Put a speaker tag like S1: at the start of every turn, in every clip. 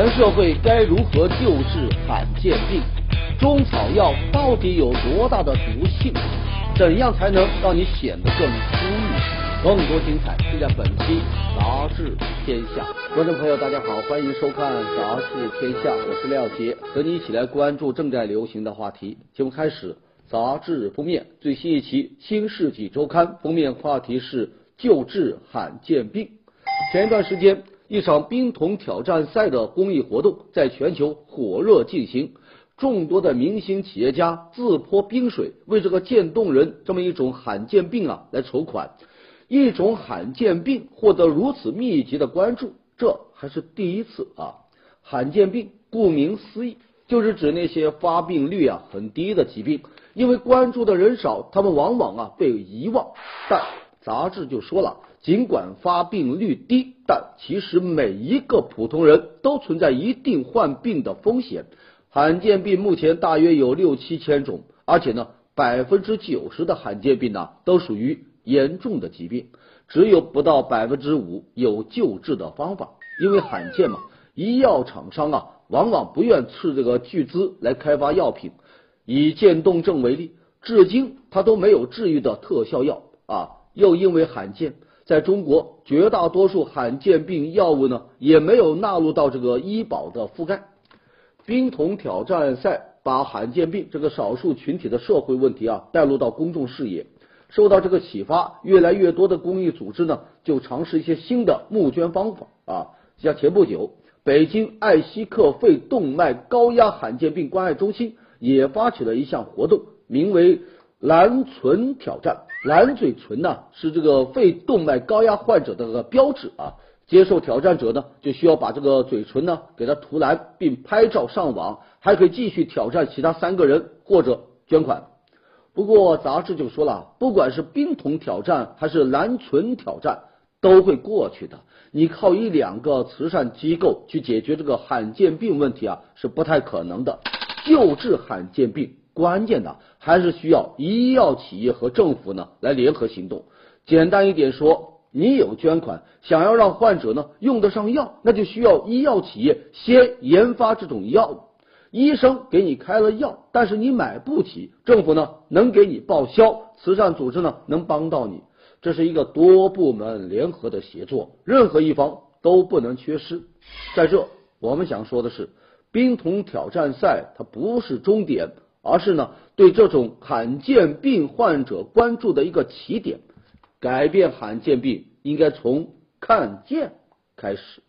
S1: 全社会该如何救治罕见病？中草药到底有多大的毒性？怎样才能让你显得更出郁？更多精彩就在本期《杂志天下》。观众朋友，大家好，欢迎收看《杂志天下》，我是廖杰，和你一起来关注正在流行的话题。节目开始，杂志封面最新一期《新世纪周刊》封面话题是救治罕见病。前一段时间。一场冰桶挑战赛的公益活动在全球火热进行，众多的明星企业家自泼冰水，为这个渐冻人这么一种罕见病啊来筹款。一种罕见病获得如此密集的关注，这还是第一次啊！罕见病顾名思义，就是指那些发病率啊很低的疾病，因为关注的人少，他们往往啊被遗忘。但杂志就说了。尽管发病率低，但其实每一个普通人都存在一定患病的风险。罕见病目前大约有六七千种，而且呢，百分之九十的罕见病呢都属于严重的疾病，只有不到百分之五有救治的方法。因为罕见嘛，医药厂商啊往往不愿斥这个巨资来开发药品。以渐冻症为例，至今它都没有治愈的特效药啊，又因为罕见。在中国，绝大多数罕见病药物呢，也没有纳入到这个医保的覆盖。冰桶挑战赛把罕见病这个少数群体的社会问题啊带入到公众视野，受到这个启发，越来越多的公益组织呢就尝试一些新的募捐方法啊。像前不久，北京艾希克肺动脉高压罕见病关爱中心也发起了一项活动，名为。蓝存挑战，蓝嘴唇呢是这个肺动脉高压患者的个标志啊。接受挑战者呢就需要把这个嘴唇呢给他涂蓝，并拍照上网，还可以继续挑战其他三个人或者捐款。不过杂志就说了，不管是冰桶挑战还是蓝唇挑战，都会过去的。你靠一两个慈善机构去解决这个罕见病问题啊，是不太可能的。救治罕见病。关键的还是需要医药企业和政府呢来联合行动。简单一点说，你有捐款，想要让患者呢用得上药，那就需要医药企业先研发这种药。医生给你开了药，但是你买不起，政府呢能给你报销，慈善组织呢能帮到你。这是一个多部门联合的协作，任何一方都不能缺失。在这，我们想说的是，冰桶挑战赛它不是终点。而是呢，对这种罕见病患者关注的一个起点，改变罕见病应该从看见开始。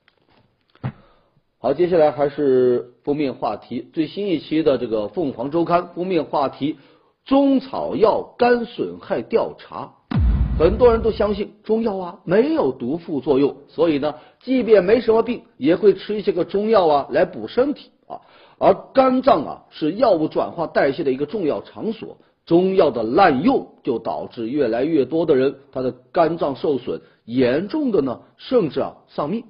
S1: 好，接下来还是封面话题，最新一期的这个《凤凰周刊》封面话题：中草药肝损害调查。很多人都相信中药啊没有毒副作用，所以呢，即便没什么病，也会吃一些个中药啊来补身体。而肝脏啊是药物转化代谢的一个重要场所，中药的滥用就导致越来越多的人他的肝脏受损，严重的呢甚至啊丧命。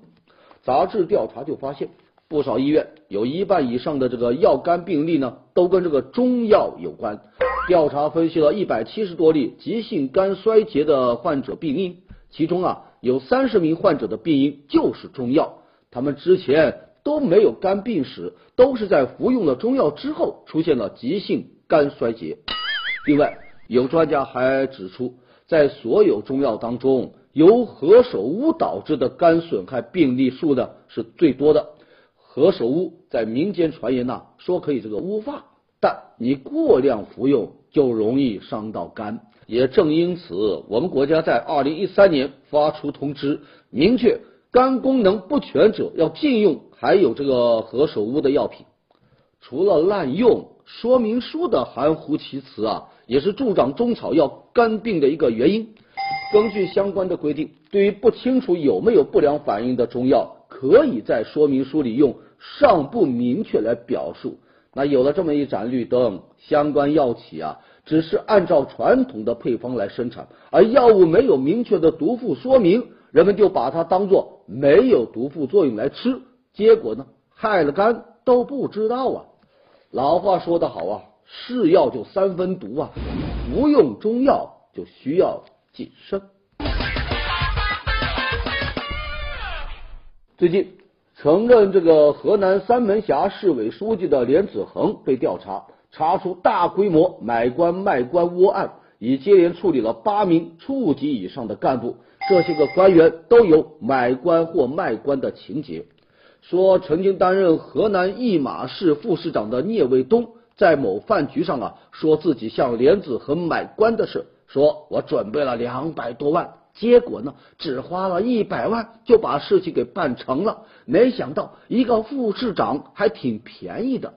S1: 杂志调查就发现，不少医院有一半以上的这个药肝病例呢都跟这个中药有关。调查分析了一百七十多例急性肝衰竭的患者病因，其中啊有三十名患者的病因就是中药，他们之前。都没有肝病史，都是在服用了中药之后出现了急性肝衰竭。另外，有专家还指出，在所有中药当中，由何首乌导致的肝损害病例数呢是最多的。何首乌在民间传言呐，说可以这个乌发，但你过量服用就容易伤到肝。也正因此，我们国家在二零一三年发出通知，明确肝功能不全者要禁用。还有这个何首乌的药品，除了滥用，说明书的含糊其辞啊，也是助长中草药肝病的一个原因。根据相关的规定，对于不清楚有没有不良反应的中药，可以在说明书里用尚不明确来表述。那有了这么一盏绿灯，相关药企啊，只是按照传统的配方来生产，而药物没有明确的毒副说明，人们就把它当做没有毒副作用来吃。结果呢，害了肝都不知道啊！老话说得好啊，是药就三分毒啊，服用中药就需要谨慎。最近曾任这个河南三门峡市委书记的连子恒被调查，查出大规模买官卖官窝案，已接连处理了八名处级以上的干部，这些个官员都有买官或卖官的情节。说曾经担任河南易马市副市长的聂卫东，在某饭局上啊，说自己向莲子恒买官的事，说我准备了两百多万。结果呢，只花了一百万就把事情给办成了。没想到一个副市长还挺便宜的。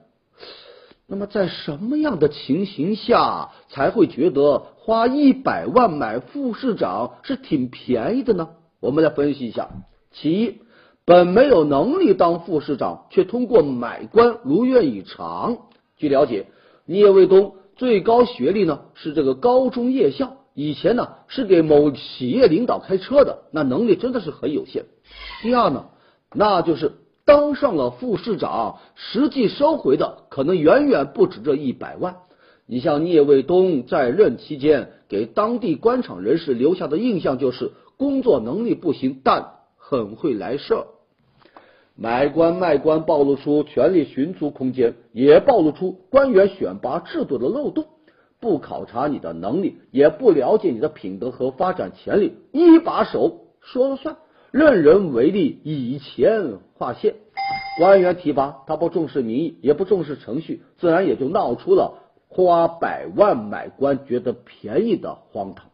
S1: 那么在什么样的情形下才会觉得花一百万买副市长是挺便宜的呢？我们来分析一下。其一，本没有能力当副市长，却通过买官如愿以偿。据了解，聂卫东最高学历呢是这个高中夜校。以前呢是给某企业领导开车的，那能力真的是很有限。第二呢，那就是当上了副市长，实际收回的可能远远不止这一百万。你像聂卫东在任期间，给当地官场人士留下的印象就是工作能力不行，但很会来事儿。买官卖官暴露出权力寻租空间，也暴露出官员选拔制度的漏洞。不考察你的能力，也不了解你的品德和发展潜力，一把手说了算，任人唯利，以钱划线。官员提拔他不重视民意，也不重视程序，自然也就闹出了花百万买官觉得便宜的荒唐。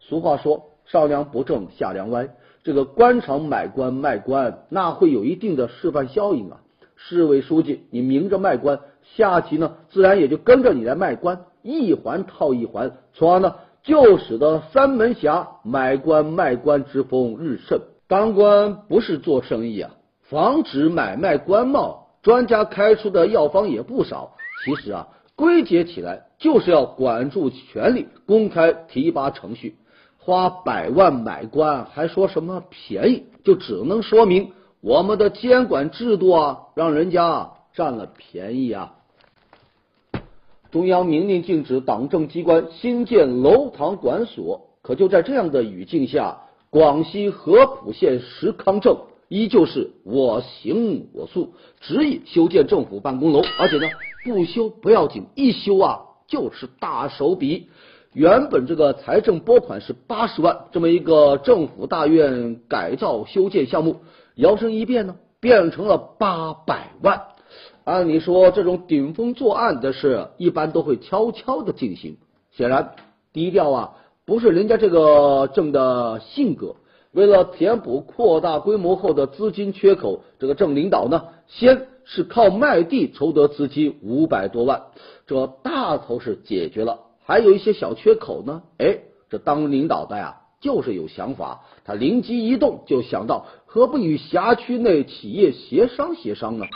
S1: 俗话说，上梁不正下梁歪，这个官场买官卖官，那会有一定的示范效应啊。市委书记，你明着卖官，下级呢，自然也就跟着你来卖官。一环套一环，从而呢就使得三门峡买官卖官之风日盛。当官不是做生意啊，防止买卖官帽，专家开出的药方也不少。其实啊，归结起来就是要管住权力，公开提拔程序。花百万买官，还说什么便宜，就只能说明我们的监管制度啊，让人家占了便宜啊。中央明令禁止党政机关新建楼堂馆所，可就在这样的语境下，广西合浦县石康镇依旧是我行我素，执意修建政府办公楼，而且呢不修不要紧，一修啊就是大手笔。原本这个财政拨款是八十万，这么一个政府大院改造修建项目，摇身一变呢变成了八百万。按理说，这种顶风作案的事，一般都会悄悄的进行。显然，低调啊，不是人家这个政的性格。为了填补扩大规模后的资金缺口，这个镇领导呢，先是靠卖地筹得资金五百多万，这大头是解决了。还有一些小缺口呢，哎，这当领导的呀，就是有想法。他灵机一动，就想到何不与辖区内企业协商协商呢？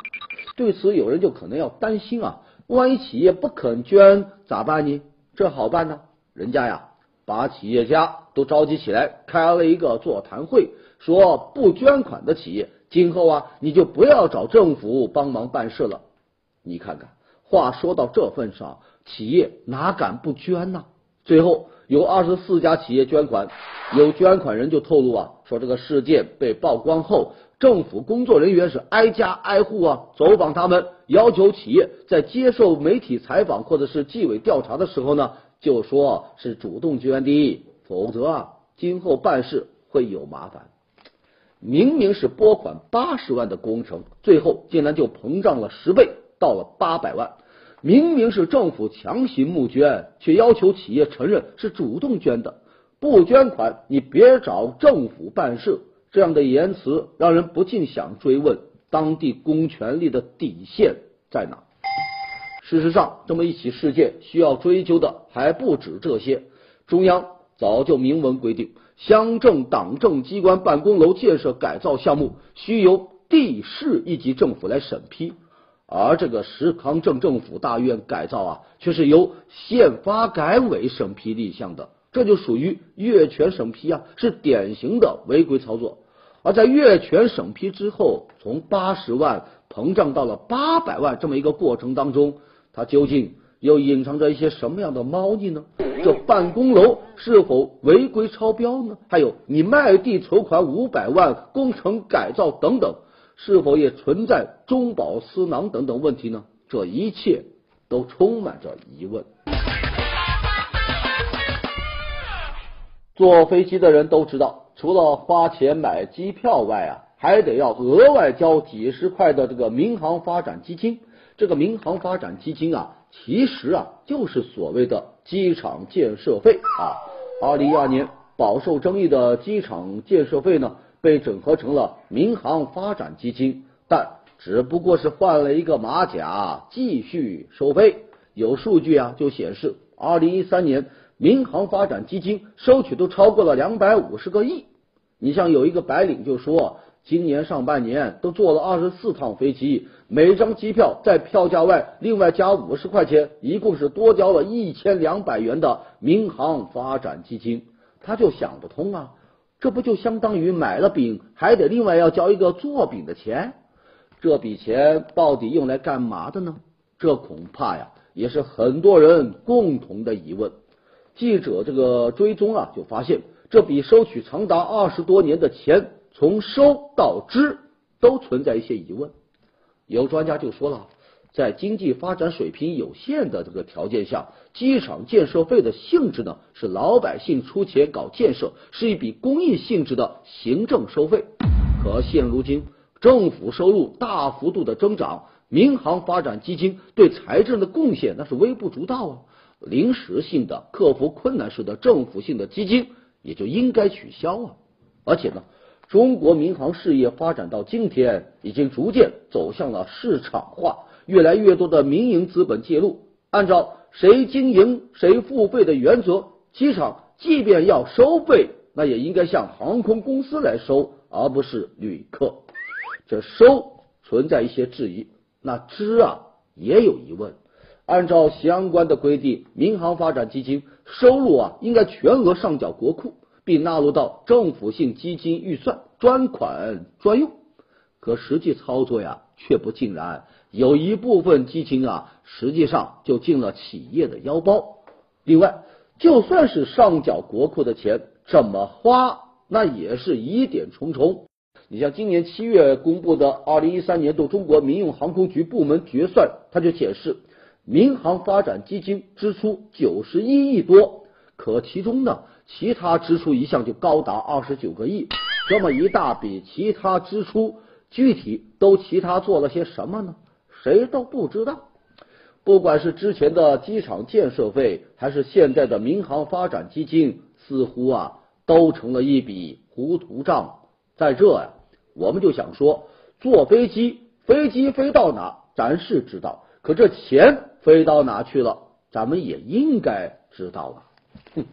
S1: 对此，有人就可能要担心啊，万一企业不肯捐咋办呢？这好办呢，人家呀把企业家都召集起来，开了一个座谈会，说不捐款的企业，今后啊你就不要找政府帮忙办事了。你看看，话说到这份上，企业哪敢不捐呢？最后有二十四家企业捐款，有捐款人就透露啊，说这个事件被曝光后。政府工作人员是挨家挨户啊走访他们，要求企业在接受媒体采访或者是纪委调查的时候呢，就说是主动捐的，否则啊今后办事会有麻烦。明明是拨款八十万的工程，最后竟然就膨胀了十倍，到了八百万。明明是政府强行募捐，却要求企业承认是主动捐的，不捐款你别找政府办事。这样的言辞让人不禁想追问：当地公权力的底线在哪？事实上，这么一起事件需要追究的还不止这些。中央早就明文规定，乡镇党政机关办公楼建设改造项目需由地市一级政府来审批，而这个石康镇政府大院改造啊，却是由县发改委审批立项的。这就属于越权审批啊，是典型的违规操作。而在越权审批之后，从八十万膨胀到了八百万这么一个过程当中，它究竟又隐藏着一些什么样的猫腻呢？这办公楼是否违规超标呢？还有你卖地筹款五百万工程改造等等，是否也存在中饱私囊等等问题呢？这一切都充满着疑问。坐飞机的人都知道，除了花钱买机票外啊，还得要额外交几十块的这个民航发展基金。这个民航发展基金啊，其实啊就是所谓的机场建设费啊。二零一二年饱受争议的机场建设费呢，被整合成了民航发展基金，但只不过是换了一个马甲，继续收费。有数据啊，就显示二零一三年。民航发展基金收取都超过了两百五十个亿。你像有一个白领就说，今年上半年都坐了二十四趟飞机，每张机票在票价外另外加五十块钱，一共是多交了一千两百元的民航发展基金。他就想不通啊，这不就相当于买了饼还得另外要交一个做饼的钱？这笔钱到底用来干嘛的呢？这恐怕呀，也是很多人共同的疑问。记者这个追踪啊，就发现这笔收取长达二十多年的钱，从收到支都存在一些疑问。有专家就说了，在经济发展水平有限的这个条件下，机场建设费的性质呢是老百姓出钱搞建设，是一笔公益性质的行政收费。可现如今，政府收入大幅度的增长，民航发展基金对财政的贡献那是微不足道啊。临时性的克服困难时的政府性的基金也就应该取消啊！而且呢，中国民航事业发展到今天，已经逐渐走向了市场化，越来越多的民营资本介入。按照谁经营谁付费的原则，机场即便要收费，那也应该向航空公司来收，而不是旅客。这收存在一些质疑，那支啊也有疑问。按照相关的规定，民航发展基金收入啊，应该全额上缴国库，并纳入到政府性基金预算，专款专用。可实际操作呀，却不尽然，有一部分基金啊，实际上就进了企业的腰包。另外，就算是上缴国库的钱，怎么花，那也是疑点重重。你像今年七月公布的二零一三年度中国民用航空局部门决算，它就显示。民航发展基金支出九十一亿多，可其中呢，其他支出一项就高达二十九个亿。这么一大笔其他支出，具体都其他做了些什么呢？谁都不知道。不管是之前的机场建设费，还是现在的民航发展基金，似乎啊，都成了一笔糊涂账。在这呀，我们就想说，坐飞机，飞机飞到哪，咱是知道。可这钱飞到哪去了？咱们也应该知道啊。哼，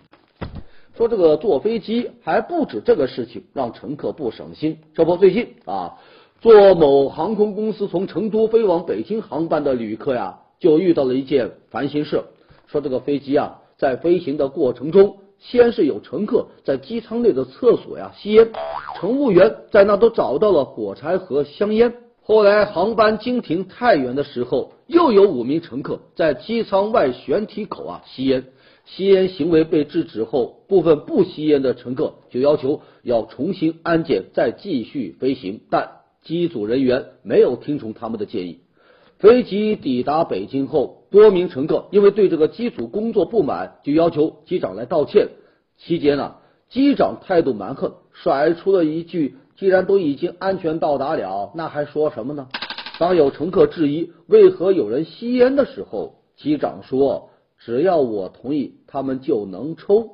S1: 说这个坐飞机还不止这个事情，让乘客不省心。这不，最近啊，坐某航空公司从成都飞往北京航班的旅客呀，就遇到了一件烦心事。说这个飞机啊，在飞行的过程中，先是有乘客在机舱内的厕所呀吸烟，乘务员在那都找到了火柴和香烟。后来航班经停太原的时候，又有五名乘客在机舱外舷体口啊吸烟，吸烟行为被制止后，部分不吸烟的乘客就要求要重新安检再继续飞行，但机组人员没有听从他们的建议。飞机抵达北京后，多名乘客因为对这个机组工作不满，就要求机长来道歉。期间呢，机长态度蛮横，甩出了一句。既然都已经安全到达了，那还说什么呢？当有乘客质疑为何有人吸烟的时候，机长说：“只要我同意，他们就能抽。”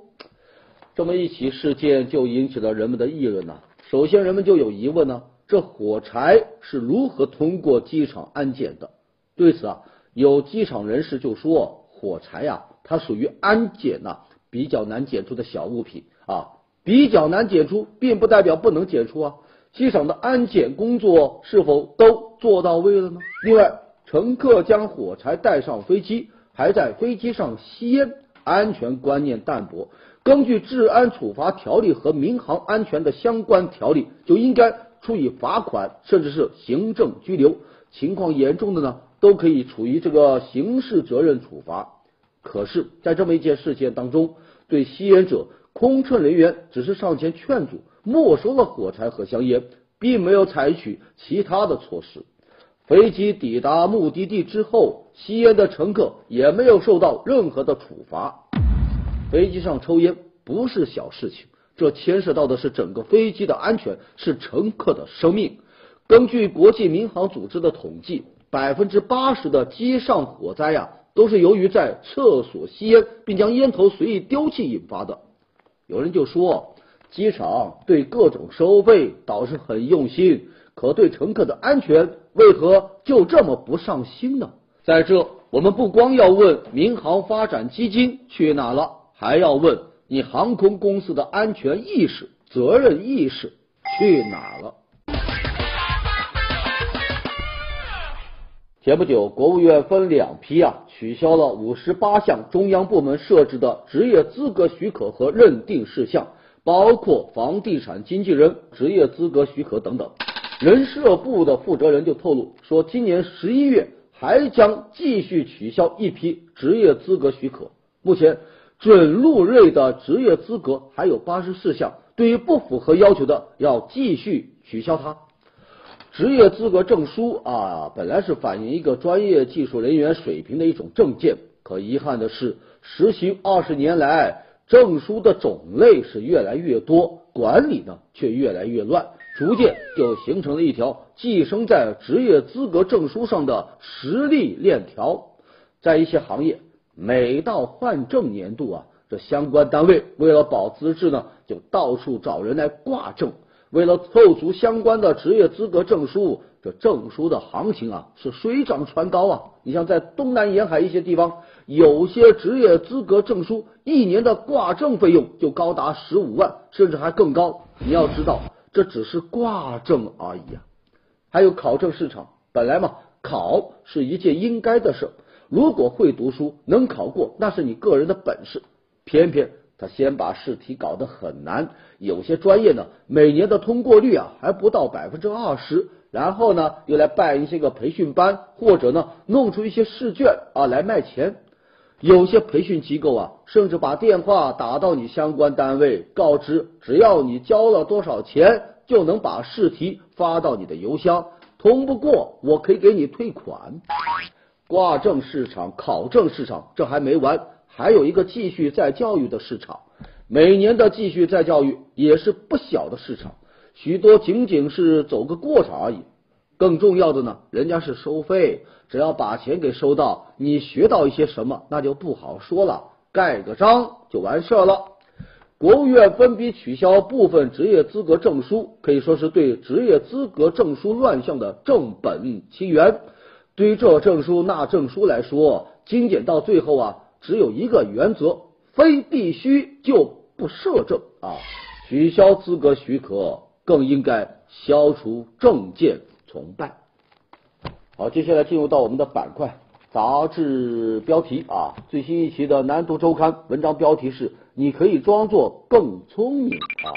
S1: 这么一起事件就引起了人们的议论呢。首先，人们就有疑问呢：这火柴是如何通过机场安检的？对此啊，有机场人士就说：“火柴呀，它属于安检呐比较难检出的小物品啊。”比较难检出，并不代表不能检出啊！机场的安检工作是否都做到位了呢？另外，乘客将火柴带上飞机，还在飞机上吸烟，安全观念淡薄。根据《治安处罚条例》和民航安全的相关条例，就应该处以罚款，甚至是行政拘留。情况严重的呢，都可以处于这个刑事责任处罚。可是，在这么一件事件当中，对吸烟者。空乘人员只是上前劝阻，没收了火柴和香烟，并没有采取其他的措施。飞机抵达目的地之后，吸烟的乘客也没有受到任何的处罚。飞机上抽烟不是小事情，这牵涉到的是整个飞机的安全，是乘客的生命。根据国际民航组织的统计，百分之八十的机上火灾呀，都是由于在厕所吸烟，并将烟头随意丢弃引发的。有人就说，机场对各种收费倒是很用心，可对乘客的安全为何就这么不上心呢？在这，我们不光要问民航发展基金去哪了，还要问你航空公司的安全意识、责任意识去哪了。前不久，国务院分两批啊，取消了五十八项中央部门设置的职业资格许可和认定事项，包括房地产经纪人职业资格许可等等。人社部的负责人就透露说，今年十一月还将继续取消一批职业资格许可。目前，准入类的职业资格还有八十四项，对于不符合要求的，要继续取消它。职业资格证书啊，本来是反映一个专业技术人员水平的一种证件，可遗憾的是，实行二十年来，证书的种类是越来越多，管理呢却越来越乱，逐渐就形成了一条寄生在职业资格证书上的实力链条。在一些行业，每到换证年度啊，这相关单位为了保资质呢，就到处找人来挂证。为了凑足相关的职业资格证书，这证书的行情啊是水涨船高啊！你像在东南沿海一些地方，有些职业资格证书一年的挂证费用就高达十五万，甚至还更高。你要知道，这只是挂证而已啊！还有考证市场，本来嘛，考是一件应该的事，如果会读书能考过，那是你个人的本事，偏偏。他先把试题搞得很难，有些专业呢，每年的通过率啊还不到百分之二十，然后呢又来办一些个培训班，或者呢弄出一些试卷啊来卖钱。有些培训机构啊，甚至把电话打到你相关单位，告知只要你交了多少钱，就能把试题发到你的邮箱，通不过我可以给你退款。挂证市场、考证市场，这还没完。还有一个继续再教育的市场，每年的继续再教育也是不小的市场，许多仅仅是走个过场而已。更重要的呢，人家是收费，只要把钱给收到，你学到一些什么那就不好说了，盖个章就完事儿了。国务院分批取消部分职业资格证书，可以说是对职业资格证书乱象的正本清源。对于这证书那证书来说，精简到最后啊。只有一个原则，非必须就不设证啊！取消资格许可，更应该消除证件崇拜。好，接下来进入到我们的板块，杂志标题啊，最新一期的《南都周刊》文章标题是：你可以装作更聪明啊！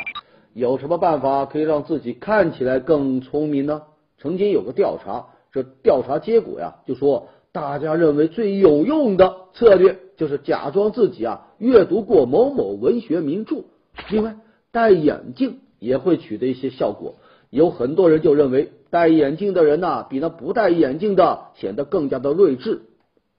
S1: 有什么办法可以让自己看起来更聪明呢？曾经有个调查，这调查结果呀，就说。大家认为最有用的策略就是假装自己啊阅读过某某文学名著，另外戴眼镜也会取得一些效果。有很多人就认为戴眼镜的人呐比那不戴眼镜的显得更加的睿智。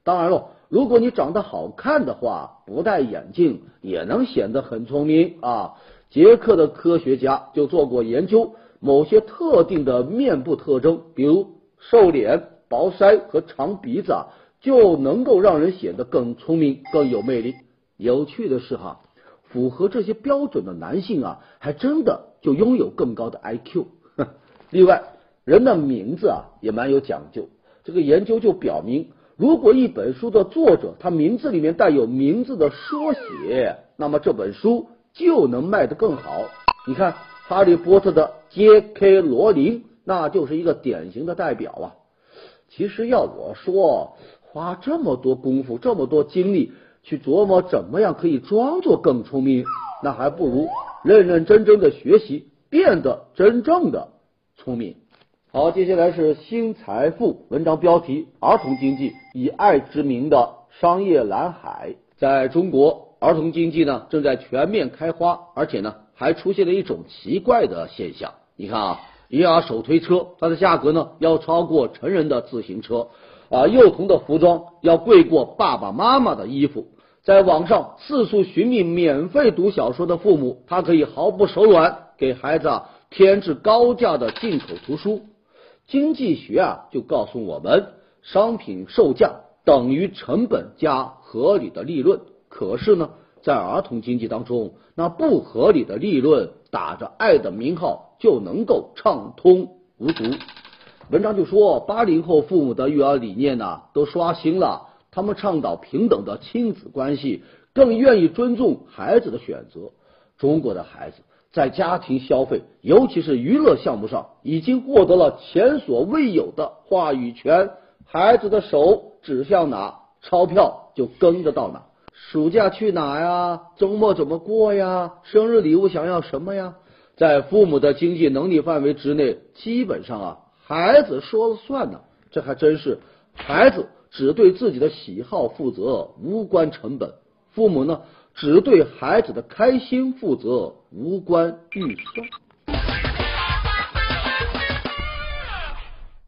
S1: 当然了，如果你长得好看的话，不戴眼镜也能显得很聪明啊。捷克的科学家就做过研究，某些特定的面部特征，比如瘦脸。薄腮和长鼻子啊，就能够让人显得更聪明、更有魅力。有趣的是哈，符合这些标准的男性啊，还真的就拥有更高的 IQ。另外，人的名字啊也蛮有讲究。这个研究就表明，如果一本书的作者他名字里面带有名字的缩写，那么这本书就能卖得更好。你看，《哈利波特》的 J.K. 罗琳，那就是一个典型的代表啊。其实要我说，花这么多功夫、这么多精力去琢磨怎么样可以装作更聪明，那还不如认认真真的学习，变得真正的聪明。好，接下来是新财富文章标题：儿童经济以爱之名的商业蓝海。在中国，儿童经济呢正在全面开花，而且呢还出现了一种奇怪的现象。你看啊，婴儿手推车，它的价格呢要超过成人的自行车啊，幼童的服装要贵过爸爸妈妈的衣服。在网上四处寻觅免费读小说的父母，他可以毫不手软给孩子啊添置高价的进口图书。经济学啊就告诉我们，商品售价等于成本加合理的利润。可是呢，在儿童经济当中，那不合理的利润打着爱的名号就能够畅通无阻。文章就说，八零后父母的育儿理念呢都刷新了，他们倡导平等的亲子关系，更愿意尊重孩子的选择。中国的孩子在家庭消费，尤其是娱乐项目上，已经获得了前所未有的话语权。孩子的手指向哪，钞票就跟着到哪。暑假去哪呀？周末怎么过呀？生日礼物想要什么呀？在父母的经济能力范围之内，基本上啊，孩子说了算呢。这还真是，孩子只对自己的喜好负责，无关成本；父母呢，只对孩子的开心负责，无关预算。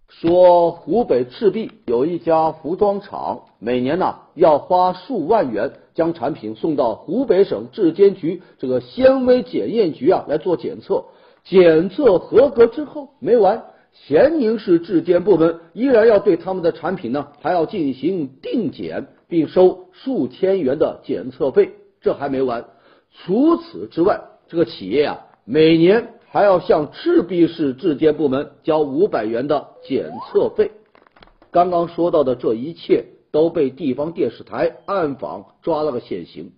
S1: 说湖北赤壁有一家服装厂，每年呢要花数万元将产品送到湖北省质监局这个纤维检验局啊来做检测，检测合格之后没完，咸宁市质监部门依然要对他们的产品呢还要进行定检，并收数千元的检测费。这还没完，除此之外，这个企业啊每年。还要向赤壁市质监部门交五百元的检测费。刚刚说到的这一切都被地方电视台暗访抓了个现行。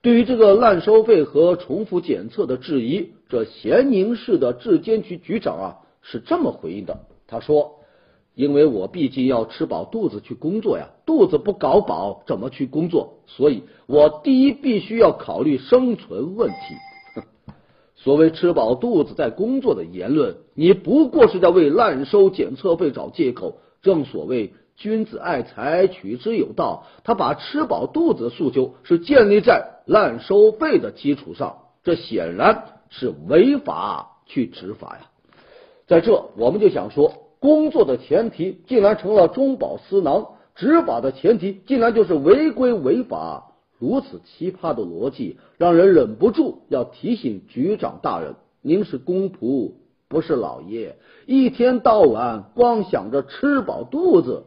S1: 对于这个滥收费和重复检测的质疑，这咸宁市的质监局局长啊是这么回应的：他说，因为我毕竟要吃饱肚子去工作呀，肚子不搞饱怎么去工作？所以我第一必须要考虑生存问题。所谓吃饱肚子在工作的言论，你不过是在为滥收检测费找借口。正所谓君子爱财，取之有道。他把吃饱肚子的诉求是建立在滥收费的基础上，这显然是违法去执法呀。在这，我们就想说，工作的前提竟然成了中饱私囊，执法的前提竟然就是违规违法。如此奇葩的逻辑，让人忍不住要提醒局长大人：您是公仆，不是老爷。一天到晚光想着吃饱肚子，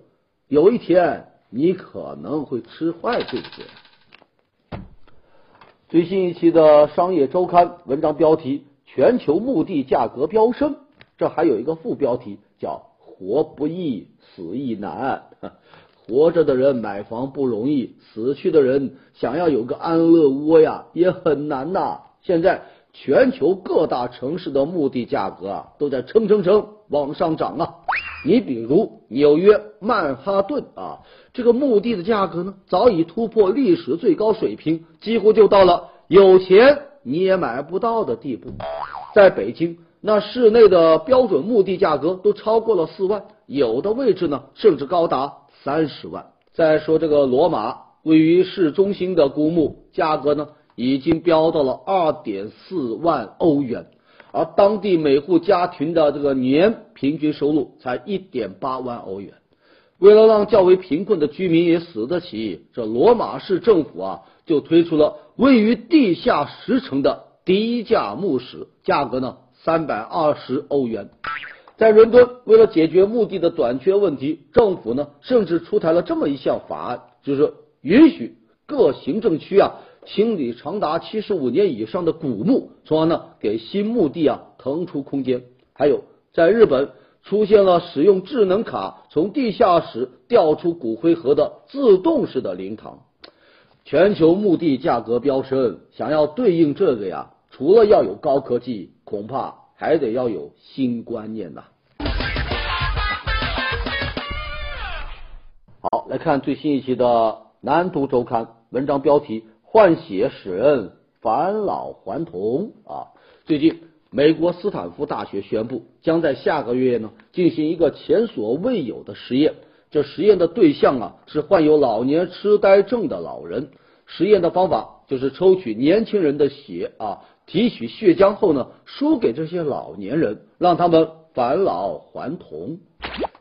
S1: 有一天你可能会吃坏肚子。最新一期的《商业周刊》文章标题：全球墓地价格飙升。这还有一个副标题叫“活不易，死亦难”。活着的人买房不容易，死去的人想要有个安乐窝呀，也很难呐。现在全球各大城市的墓地价格啊，都在蹭蹭蹭往上涨啊。你比如纽约曼哈顿啊，这个墓地的价格呢，早已突破历史最高水平，几乎就到了有钱你也买不到的地步。在北京，那室内的标准墓地价格都超过了四万，有的位置呢，甚至高达。三十万。再说这个罗马位于市中心的古墓，价格呢已经飙到了二点四万欧元，而当地每户家庭的这个年平均收入才一点八万欧元。为了让较为贫困的居民也死得起，这罗马市政府啊就推出了位于地下十层的低价墓室，价格呢三百二十欧元。在伦敦，为了解决墓地的短缺问题，政府呢甚至出台了这么一项法案，就是允许各行政区啊清理长达七十五年以上的古墓，从而呢给新墓地啊腾出空间。还有，在日本出现了使用智能卡从地下室调出骨灰盒的自动式的灵堂。全球墓地价格飙升，想要对应这个呀，除了要有高科技，恐怕还得要有新观念呐。好，来看最新一期的《南都周刊》文章标题：换血使人返老还童啊！最近，美国斯坦福大学宣布，将在下个月呢进行一个前所未有的实验。这实验的对象啊是患有老年痴呆症的老人。实验的方法就是抽取年轻人的血啊，提取血浆后呢输给这些老年人，让他们返老还童。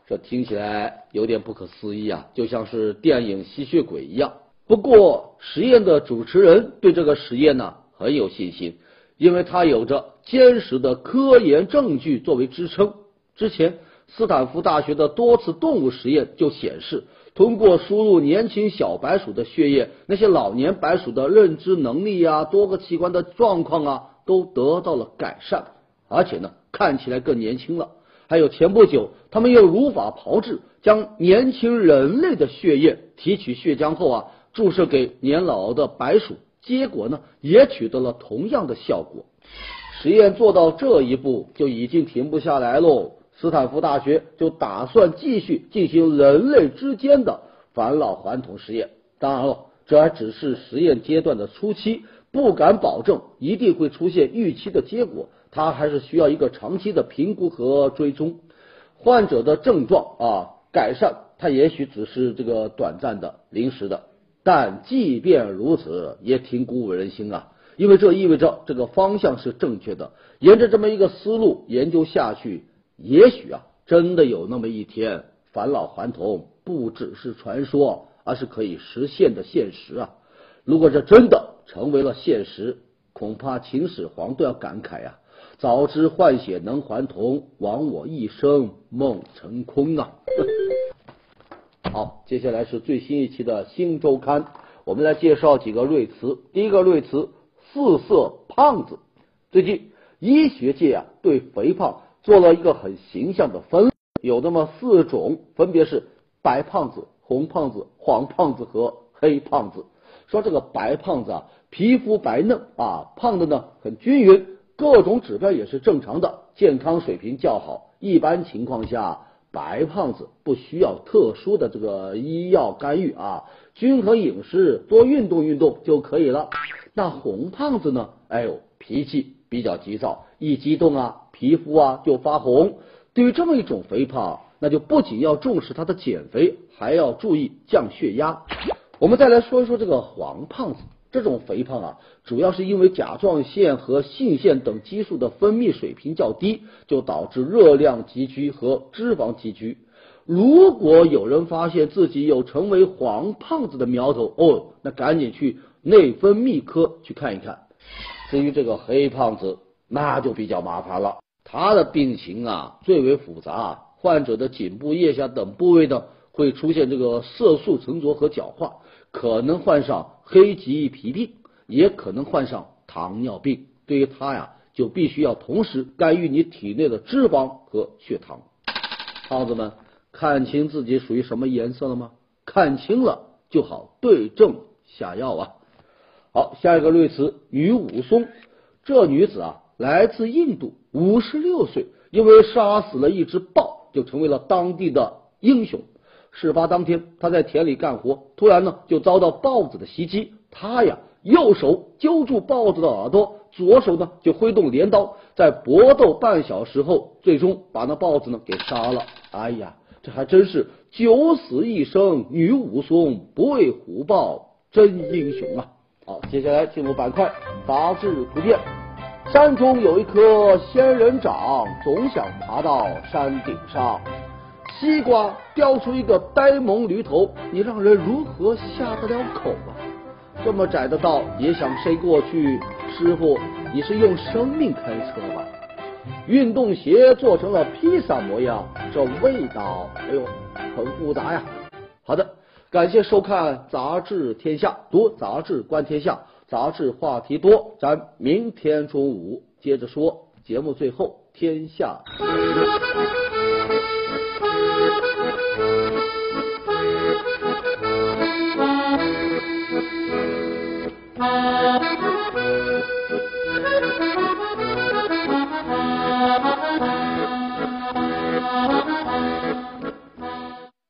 S1: 这听起来有点不可思议啊，就像是电影吸血鬼一样。不过实验的主持人对这个实验呢很有信心，因为他有着坚实的科研证据作为支撑。之前斯坦福大学的多次动物实验就显示，通过输入年轻小白鼠的血液，那些老年白鼠的认知能力啊、多个器官的状况啊都得到了改善，而且呢看起来更年轻了。还有前不久，他们又如法炮制，将年轻人类的血液提取血浆后啊，注射给年老的白鼠，结果呢也取得了同样的效果。实验做到这一步就已经停不下来喽。斯坦福大学就打算继续进行人类之间的返老还童实验。当然了，这还只是实验阶段的初期，不敢保证一定会出现预期的结果。它还是需要一个长期的评估和追踪，患者的症状啊改善，它也许只是这个短暂的、临时的，但即便如此，也挺鼓舞人心啊，因为这意味着这个方向是正确的。沿着这么一个思路研究下去，也许啊，真的有那么一天，返老还童不只是传说，而是可以实现的现实啊！如果这真的成为了现实，恐怕秦始皇都要感慨呀。早知换血能还童，枉我一生梦成空啊！好，接下来是最新一期的新周刊，我们来介绍几个瑞词。第一个瑞词“四色胖子”。最近医学界啊对肥胖做了一个很形象的分，有那么四种，分别是白胖子、红胖子、黄胖子和黑胖子。说这个白胖子啊，皮肤白嫩啊，胖的呢很均匀。各种指标也是正常的，健康水平较好。一般情况下，白胖子不需要特殊的这个医药干预啊，均衡饮食，多运动运动就可以了。那红胖子呢？哎呦，脾气比较急躁，一激动啊，皮肤啊就发红。对于这么一种肥胖，那就不仅要重视他的减肥，还要注意降血压。我们再来说一说这个黄胖子。这种肥胖啊，主要是因为甲状腺和性腺等激素的分泌水平较低，就导致热量积聚和脂肪积聚。如果有人发现自己有成为黄胖子的苗头，哦，那赶紧去内分泌科去看一看。至于这个黑胖子，那就比较麻烦了，他的病情啊最为复杂，患者的颈部、腋下等部位呢会出现这个色素沉着和角化。可能患上黑棘皮病，也可能患上糖尿病。对于他呀，就必须要同时干预你体内的脂肪和血糖。胖子们，看清自己属于什么颜色了吗？看清了就好对症下药啊。好，下一个瑞词女武松。这女子啊，来自印度，五十六岁，因为杀死了一只豹，就成为了当地的英雄。事发当天，他在田里干活，突然呢就遭到豹子的袭击。他呀，右手揪住豹子的耳朵，左手呢就挥动镰刀，在搏斗半小时后，最终把那豹子呢给杀了。哎呀，这还真是九死一生，女武松不畏虎豹，真英雄啊！好，接下来进入板块杂志图片。山中有一棵仙人掌，总想爬到山顶上。西瓜叼出一个呆萌驴头，你让人如何下得了口啊？这么窄的道也想飞过去？师傅，你是用生命开车吧？运动鞋做成了披萨模样，这味道，哎呦，很复杂呀。好的，感谢收看《杂志天下》，读杂志观天下，杂志话题多，咱明天中午接着说。节目最后，天下。